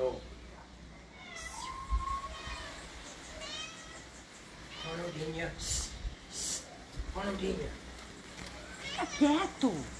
novo. Ronaldinha. Ronaldinha. Fica tá quieto.